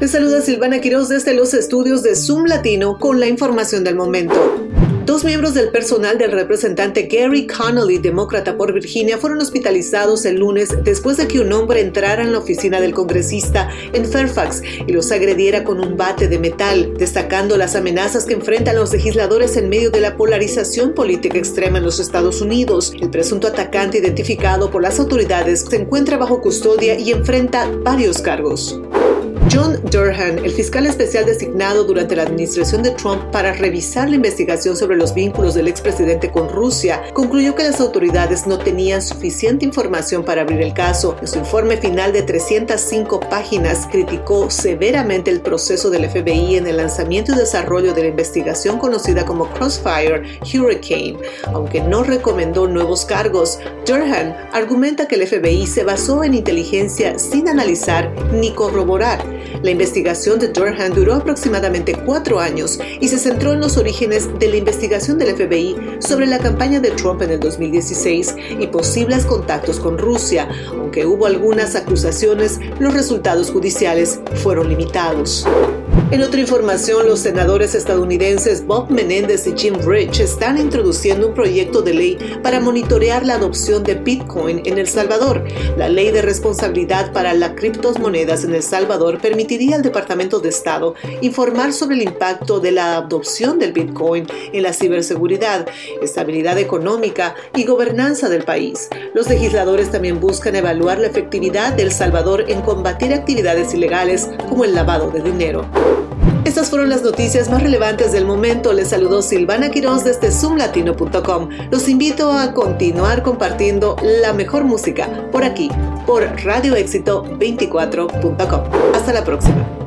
Les saluda Silvana Quiroz desde los estudios de Zoom Latino con la información del momento. Dos miembros del personal del representante Gary Connolly, demócrata por Virginia, fueron hospitalizados el lunes después de que un hombre entrara en la oficina del congresista en Fairfax y los agrediera con un bate de metal, destacando las amenazas que enfrentan los legisladores en medio de la polarización política extrema en los Estados Unidos. El presunto atacante, identificado por las autoridades, se encuentra bajo custodia y enfrenta varios cargos. John Durhan, el fiscal especial designado durante la administración de Trump para revisar la investigación sobre los vínculos del expresidente con Rusia, concluyó que las autoridades no tenían suficiente información para abrir el caso. En su informe final de 305 páginas, criticó severamente el proceso del FBI en el lanzamiento y desarrollo de la investigación conocida como Crossfire Hurricane. Aunque no recomendó nuevos cargos, Durhan argumenta que el FBI se basó en inteligencia sin analizar ni corroborar la investigación de Durham duró aproximadamente cuatro años y se centró en los orígenes de la investigación del FBI sobre la campaña de Trump en el 2016 y posibles contactos con Rusia. Aunque hubo algunas acusaciones, los resultados judiciales fueron limitados. En otra información, los senadores estadounidenses Bob Menéndez y Jim Rich están introduciendo un proyecto de ley para monitorear la adopción de Bitcoin en El Salvador. La ley de responsabilidad para las criptomonedas en El Salvador permitiría al Departamento de Estado informar sobre el impacto de la adopción del Bitcoin en la ciberseguridad, estabilidad económica y gobernanza del país. Los legisladores también buscan evaluar la efectividad de El Salvador en combatir actividades ilegales como el lavado de dinero. Estas fueron las noticias más relevantes del momento. Les saludó Silvana Quiroz desde zoomlatino.com. Los invito a continuar compartiendo la mejor música por aquí, por radioéxito24.com. Hasta la próxima.